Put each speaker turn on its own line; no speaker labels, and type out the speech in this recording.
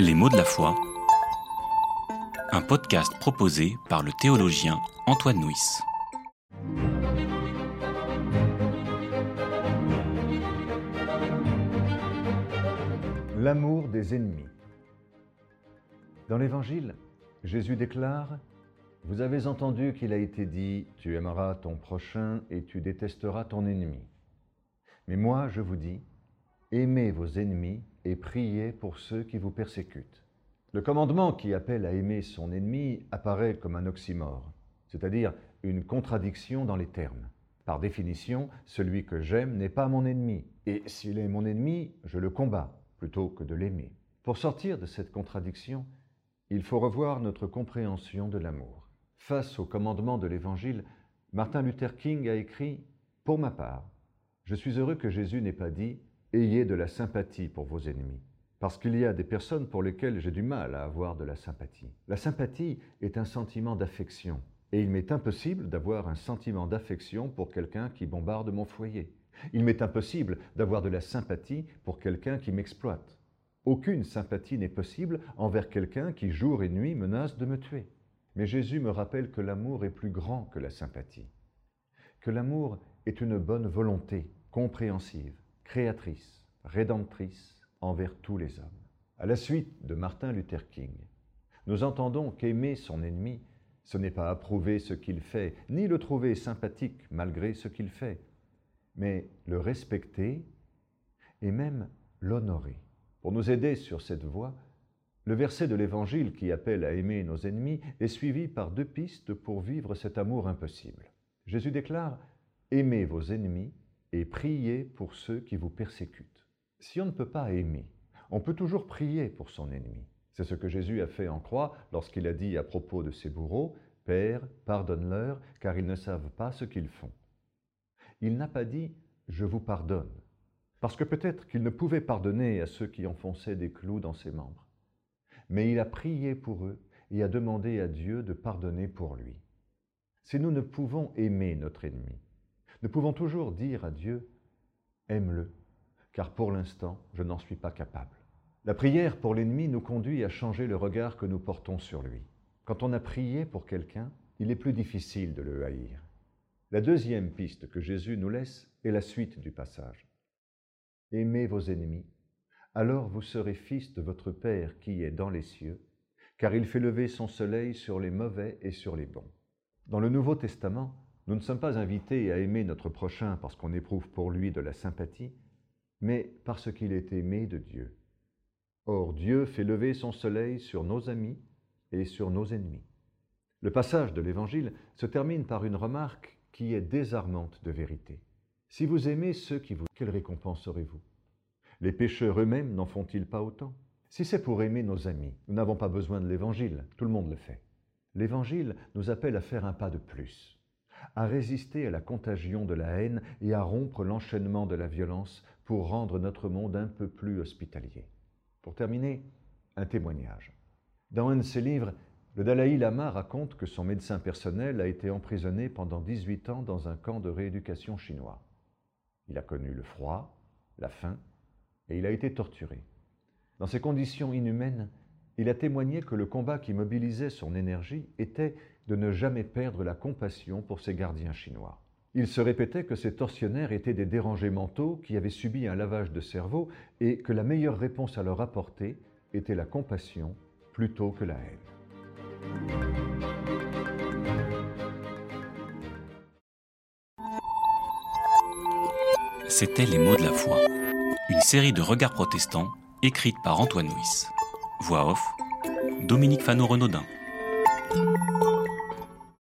Les mots de la foi. Un podcast proposé par le théologien Antoine Nuis.
L'amour des ennemis. Dans l'Évangile, Jésus déclare Vous avez entendu qu'il a été dit Tu aimeras ton prochain et tu détesteras ton ennemi. Mais moi, je vous dis Aimez vos ennemis et priez pour ceux qui vous persécutent. Le commandement qui appelle à aimer son ennemi apparaît comme un oxymore, c'est-à-dire une contradiction dans les termes. Par définition, celui que j'aime n'est pas mon ennemi, et s'il est mon ennemi, je le combats plutôt que de l'aimer. Pour sortir de cette contradiction, il faut revoir notre compréhension de l'amour. Face au commandement de l'Évangile, Martin Luther King a écrit Pour ma part, je suis heureux que Jésus n'ait pas dit Ayez de la sympathie pour vos ennemis. Parce qu'il y a des personnes pour lesquelles j'ai du mal à avoir de la sympathie. La sympathie est un sentiment d'affection. Et il m'est impossible d'avoir un sentiment d'affection pour quelqu'un qui bombarde mon foyer. Il m'est impossible d'avoir de la sympathie pour quelqu'un qui m'exploite. Aucune sympathie n'est possible envers quelqu'un qui jour et nuit menace de me tuer. Mais Jésus me rappelle que l'amour est plus grand que la sympathie. Que l'amour est une bonne volonté compréhensive, créatrice, rédemptrice envers tous les hommes. À la suite de Martin Luther King, nous entendons qu'aimer son ennemi, ce n'est pas approuver ce qu'il fait, ni le trouver sympathique malgré ce qu'il fait, mais le respecter et même l'honorer. Pour nous aider sur cette voie, le verset de l'Évangile qui appelle à aimer nos ennemis est suivi par deux pistes pour vivre cet amour impossible. Jésus déclare Aimez vos ennemis et priez pour ceux qui vous persécutent. Si on ne peut pas aimer, on peut toujours prier pour son ennemi. C'est ce que Jésus a fait en croix lorsqu'il a dit à propos de ses bourreaux, Père, pardonne-leur, car ils ne savent pas ce qu'ils font. Il n'a pas dit Je vous pardonne, parce que peut-être qu'il ne pouvait pardonner à ceux qui enfonçaient des clous dans ses membres. Mais il a prié pour eux et a demandé à Dieu de pardonner pour lui. Si nous ne pouvons aimer notre ennemi, nous pouvons toujours dire à Dieu, aime-le, car pour l'instant, je n'en suis pas capable. La prière pour l'ennemi nous conduit à changer le regard que nous portons sur lui. Quand on a prié pour quelqu'un, il est plus difficile de le haïr. La deuxième piste que Jésus nous laisse est la suite du passage. Aimez vos ennemis, alors vous serez fils de votre Père qui est dans les cieux, car il fait lever son soleil sur les mauvais et sur les bons. Dans le Nouveau Testament, nous ne sommes pas invités à aimer notre prochain parce qu'on éprouve pour lui de la sympathie, mais parce qu'il est aimé de Dieu. Or, Dieu fait lever son soleil sur nos amis et sur nos ennemis. Le passage de l'Évangile se termine par une remarque qui est désarmante de vérité. Si vous aimez ceux qui vous... Quelle récompense aurez-vous? Les pécheurs eux-mêmes n'en font-ils pas autant? Si c'est pour aimer nos amis, nous n'avons pas besoin de l'Évangile, tout le monde le fait. L'Évangile nous appelle à faire un pas de plus à résister à la contagion de la haine et à rompre l'enchaînement de la violence pour rendre notre monde un peu plus hospitalier. Pour terminer, un témoignage. Dans un de ses livres, le Dalai Lama raconte que son médecin personnel a été emprisonné pendant 18 ans dans un camp de rééducation chinois. Il a connu le froid, la faim, et il a été torturé. Dans ces conditions inhumaines, il a témoigné que le combat qui mobilisait son énergie était de ne jamais perdre la compassion pour ses gardiens chinois. Il se répétait que ces tortionnaires étaient des dérangés mentaux qui avaient subi un lavage de cerveau et que la meilleure réponse à leur apporter était la compassion plutôt que la haine.
C'était Les mots de la foi, une série de regards protestants écrite par Antoine Nuis. Voix off, Dominique Fano-Renaudin.